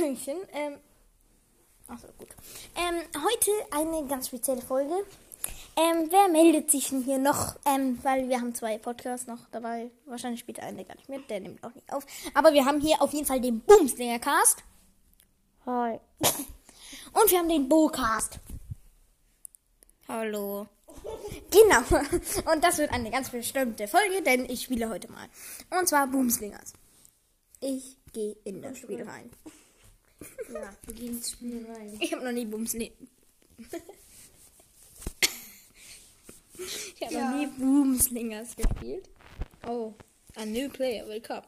Hallöchen. Ähm, achso, gut. Ähm, heute eine ganz spezielle Folge. Ähm, wer meldet sich denn hier noch? Ähm, weil wir haben zwei Podcasts noch dabei. Wahrscheinlich spielt der eine gar nicht mit, der nimmt auch nicht auf. Aber wir haben hier auf jeden Fall den Bumslinger Cast. Hi. Und wir haben den Bocast. Hallo. Genau. Und das wird eine ganz bestimmte Folge, denn ich spiele heute mal. Und zwar Boomslingers. Ich gehe in das Spiel rein. Ja, wir gehen ins Spiel rein. Ich habe noch nie Boomsli Ich habe Ja. noch nie Boomslingers gespielt. Oh, a new player will come.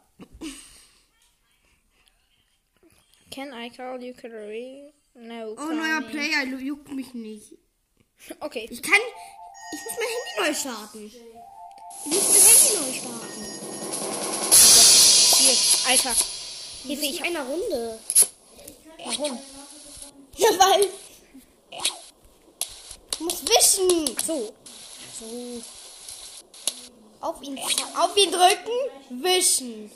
Can I call you Carrie? No. Oh, neuer. Player, juckt mich nicht. Okay. Ich kann. Ich muss mein Handy neu starten. Ich muss mein Handy neu starten. Hier, Alter. Hilfe, ich in einer Runde. Warum? Ja, weil. Ich muss wischen. So. So. Auf ihn, auf ihn drücken, wischen.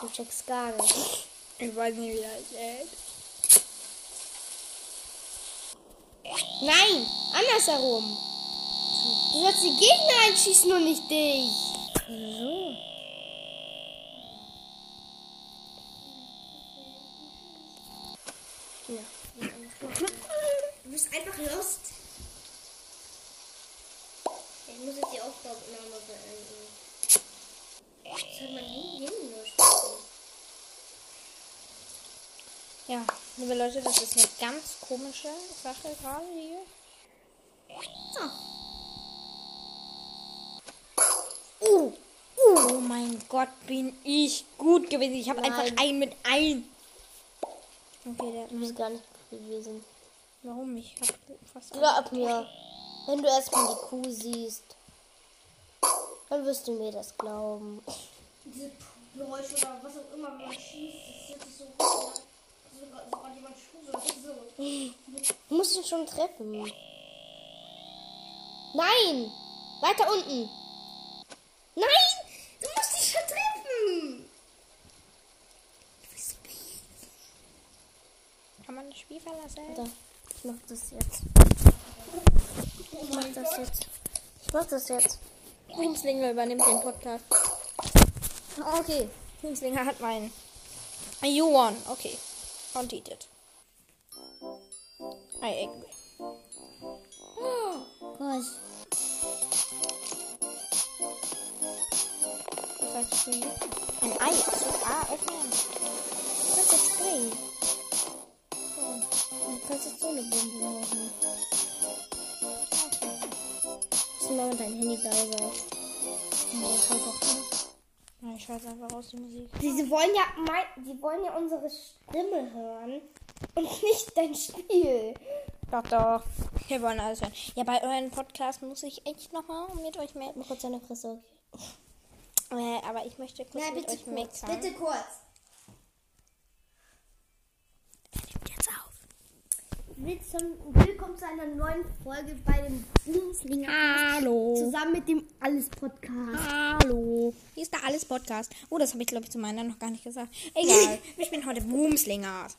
Du checkst gar nicht. Ich weiß nicht, wie das geht. Nein, andersherum. Du sollst die Gegner einschießen und nicht dich. So. Du bist einfach lost. Ich muss jetzt die Aufgabenahme beenden. Das hat man nie Ja, liebe Leute, das ist eine ganz komische Sache gerade hier. Oh, oh mein Gott, bin ich gut gewesen. Ich habe einfach ein mit ein. Okay, der, Du bist gar nicht gut gewesen. warum? Ich habe fast ein. Glaub mir, wenn du erstmal die Kuh siehst, dann wirst du mir das glauben. diese Geräusche oder was auch immer, wenn man schießt, das hört sich so an, als sogar jemand Schuhe so. Musst ihn schon treffen. Nein! Weiter unten! Nein! Du musst dich schon treffen! Kann man das Spiel verlassen? Warte, ich mach das jetzt. Ich mach das jetzt. Ich mach das jetzt. Humslinger übernimmt den Podcast. Okay, Humslinger hat meinen. You won. Okay. Completed. I agree. Gott. Was heißt free? Ein Ei. Achso, ah, öffnen. Du kannst jetzt springen. Oh, Du kannst jetzt so eine Bombe machen. Lass mal mit deinem Handy leiser. Ja, ich schalte einfach raus die Musik. Sie wollen ja mein, die wollen ja unsere Stimme hören und nicht dein Spiel. Doch, doch. Wir wollen alles hören. Ja, bei euren Podcast muss ich echt nochmal mit euch melden. Mach kurz deine Fresse. Äh, aber ich möchte kurz Ja, mit bitte euch kurz. meckern. Bitte kurz. Wer nimmt jetzt auf? Willkommen, zu einer neuen Folge bei dem Boomslinger. Hallo. Zusammen mit dem Alles Podcast. Hallo. Hier ist der Alles Podcast. Oh, das habe ich, glaube ich, zu meiner noch gar nicht gesagt. Egal. Wir spielen heute Boomslingers.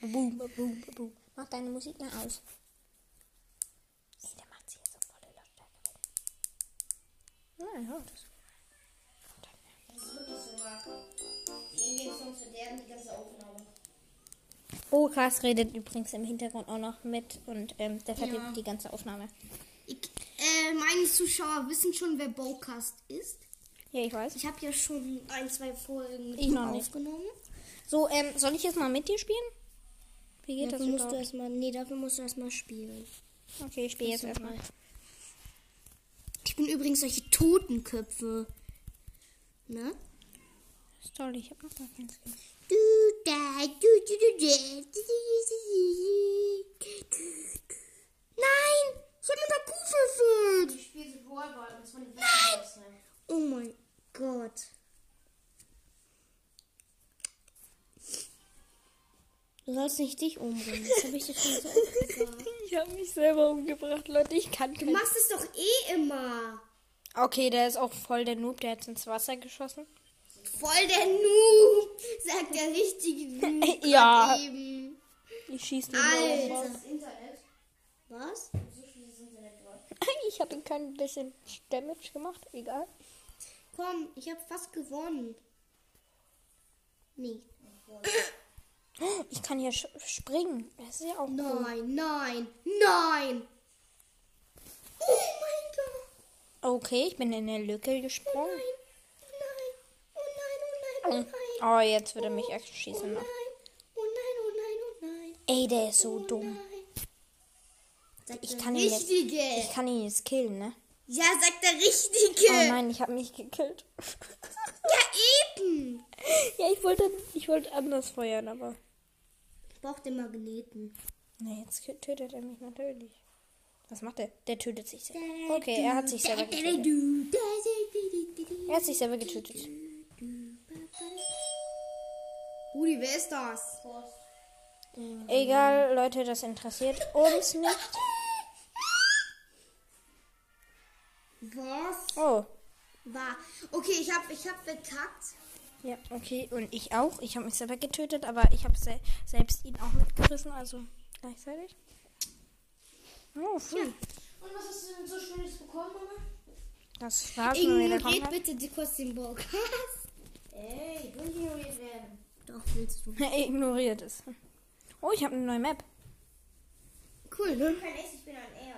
Boom, boom, boom. Mach deine Musik mal aus. Der macht sie jetzt auf volle Lautstärke. Nein, ja, das. Bokas redet übrigens im Hintergrund auch noch mit und ähm, der verdirbt die ganze Aufnahme. Ich, äh, meine Zuschauer wissen schon, wer Bowcast ist. Ja, ich weiß. Ich habe ja schon ein, zwei Folgen Ich noch nicht. aufgenommen. So, ähm, soll ich jetzt mal mit dir spielen? Wie geht Dafür das musst du erstmal. Nee, dafür musst du erstmal spielen. Okay, ich spiele jetzt erstmal. Ich bin übrigens solche Totenköpfe. Ne? Das ist toll, ich habe noch gar keinen Skin. Nein! Ich hab mit der Kuh verfehlt! Ich spiele Volleyball, muss man Nein! Oh mein Gott. Du sollst nicht dich umbringen. Das hab ich dir schon so oft gesagt. Ich habe mich selber umgebracht, Leute. Ich kann Du machst es doch eh immer. Okay, der ist auch voll der Noob. Der hat ins Wasser geschossen. Voll der Noob. Grad Eben. Ich schieße nur Alter. Das Internet. Was? Ich habe ihm kein bisschen Damage gemacht. Egal. Komm, ich habe fast gewonnen. Nee. Ich kann hier sch- springen. Das ist ja auch cool. Nein, nein, nein. Oh mein Gott. Okay, ich bin in eine Lücke gesprungen. Nein. Oh nein, oh nein, oh nein, oh Oh, nein. jetzt wird er mich echt schießen. Oh nein, oh nein, oh nein, oh nein. Ey, der ist so dumm. Ich kann ihn jetzt-. Ich kann ihn jetzt killen, ne? Ja, sagt der Richtige. Oh nein, ich habe mich gekillt. Ja, eben. Ja, ich wollte, ich wollte anders feuern, aber. Ich brauch den Magneten. Ne, jetzt tötet er mich natürlich. Was macht er? Der tötet sich selber. Okay, er hat sich selber getötet. Er hat sich selber getötet. Rudi, wer ist das? Egal, Leute, das interessiert uns nicht. Was? Oh. War. Okay, ich hab, ich hab verkackt. Ja, okay. Und ich auch. Ich habe mich selber getötet, aber ich habe se selbst ihn auch mitgerissen, also gleichzeitig. Oh, früh. Und was hast du denn so Schönes bekommen, Mama? Das wieder Ignoriert komplett. bitte die kurz den Podcast. Ey, ich will nicht ignoriert werden. Doch, willst du. Ignoriert es. Oh, ich habe eine neue Map. Cool, ne? Ich bin ein R.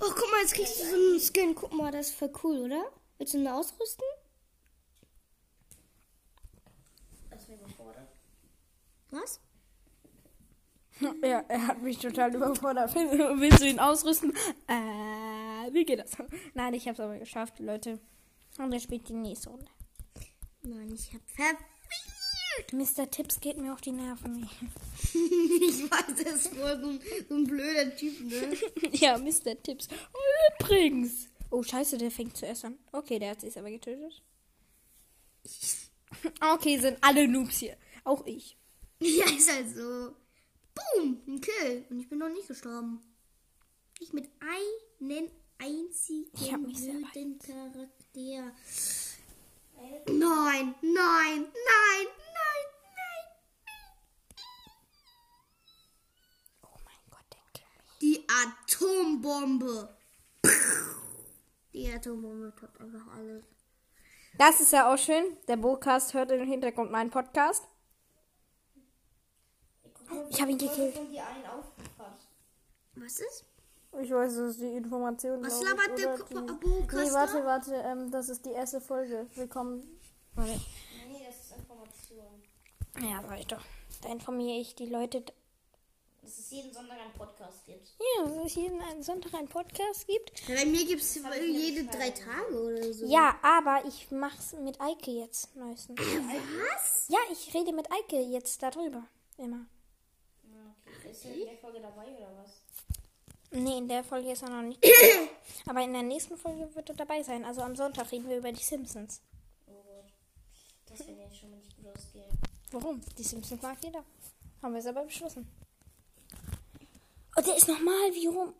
Oh, guck mal, jetzt kriegst du so einen Skin. Guck mal, das ist voll cool, oder? Willst du ihn ausrüsten? Das überfordert. Was? Ja, er hat mich total überfordert. Willst du ihn ausrüsten? Äh, wie geht das? Nein, ich habe es aber geschafft, Leute. Und er spielt die nächste Runde. Nein, ich hab verwirrt. Mr. Tipps geht mir auf die Nerven. ich weiß, das ist voll so ein, so ein blöder Typ, ne? ja, Mr. Tipps. Übrigens. Oh, scheiße, der fängt zuerst an. Okay, der hat sich aber getötet. Okay, sind alle Noobs hier. Auch ich. ja, ist halt so. Boom, ein Kill. Und ich bin noch nicht gestorben. Ich mit einem einzigen Ich wilden Charakter. Nein, nein, nein. Oh mein Gott, denke mich. Die Atombombe. Die Atombombe toppt einfach alles. Das ist ja auch schön. Der Podcast hört im Hintergrund meinen Podcast. Ich habe ihn gekillt. Was ist? Ich weiß, das ist die Information. Was labert der Abokaster? Nee, warte, warte. Ähm, das ist die erste Folge. Willkommen. Warte. Nee, das ist Information. Ja, ich doch. Da informiere ich die Leute. Dass es jeden Sonntag einen Podcast gibt. Ja, dass es jeden Sonntag einen Podcast gibt. Ja, bei mir gibt es jede drei Tage oder so. Ja, aber ich mach's mit Eike jetzt neuestens. Was? Ja, ich rede mit Eike jetzt darüber. Immer. Ja, okay. Ist er in der Folge dabei oder was? Nee, in der Folge ist er noch nicht. aber in der nächsten Folge wird er dabei sein. Also am Sonntag reden wir über die Simpsons. Oh Gott. Das wird jetzt schon mal nicht gut ausgehen. Warum? Die Simpsons mag jeder. Haben wir selber beschlossen. Oh, der ist nochmal wie rum.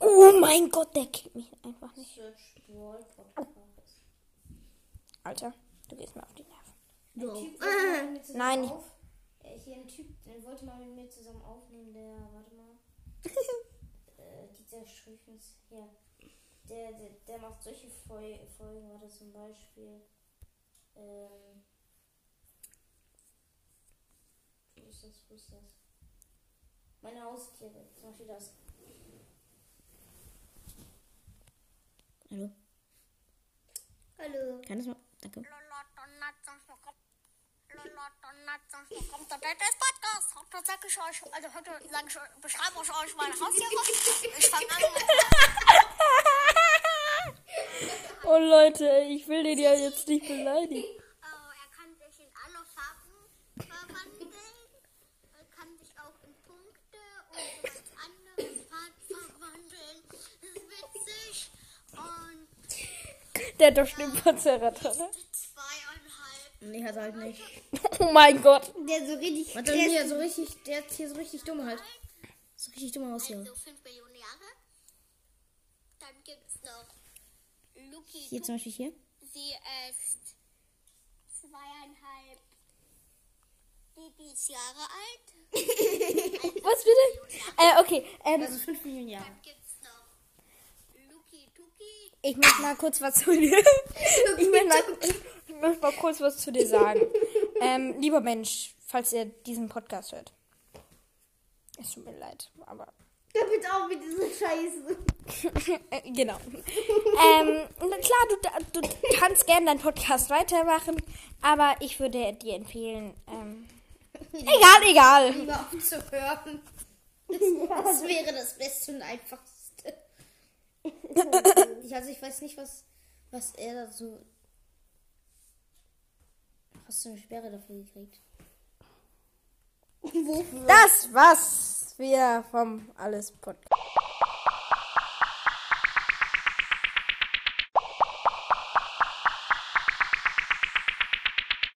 Oh mein Gott, der killt mich einfach nicht. Alter, du gehst mir auf die Nerven. So. Typ mal Nein, ich- auf. Äh, hier ein Typ, der wollte mal mit mir zusammen aufnehmen, der, warte mal. äh, dieser Schriftens, ja. Der, der, der macht solche Fol Folgen, warte zum Beispiel. Ähm. Wo ist das? Wo ist das? Meine Haustiere, zum Beispiel das. Hallo. Hallo. Kann das mal? Danke. Heute sage ich euch, also heute sage ich, beschreibe ich euch meine Haustiere. Ich fange an Oh Leute, ich will den ja jetzt nicht beleidigen. Äh, er kann sich in alle Farben verwandeln. Er kann sich auch in Punkte und so was anderes ver- verwandeln. Das ist witzig. Und Der hat doch Stimmverzerrer drin. ne? zweieinhalb Nee, hat er halt nicht. Oh mein Gott. Der so richtig. Hat er hier so richtig, der hat hier so richtig dumm halt. So richtig dumm aus hier. Also 5 Millionen Jahre. Dann gibt es noch Luki. Hier zum Beispiel hier. Sie ist zweieinhalb Babys Jahre alt. Was bitte? Äh, okay. Ähm, Also 5 Millionen Jahre. Dann gibt es noch Luki Tuki. Ich möchte mal kurz was zu dir. ich, möchte mal, mal kurz was zu dir sagen. Ähm, lieber Mensch, falls ihr diesen Podcast hört. Es tut mir leid, aber. Bitte auch mit dieser Scheiße. Genau. ähm, klar, du, du kannst gerne deinen Podcast weitermachen, aber ich würde dir empfehlen. Ähm, egal, egal. Lieber aufzuhören. Das wäre das Beste und Einfachste. Ich, also ich weiß nicht, was, was er dazu. Hast du eine Sperre dafür gekriegt? Das war's wieder vom Alles Podcast.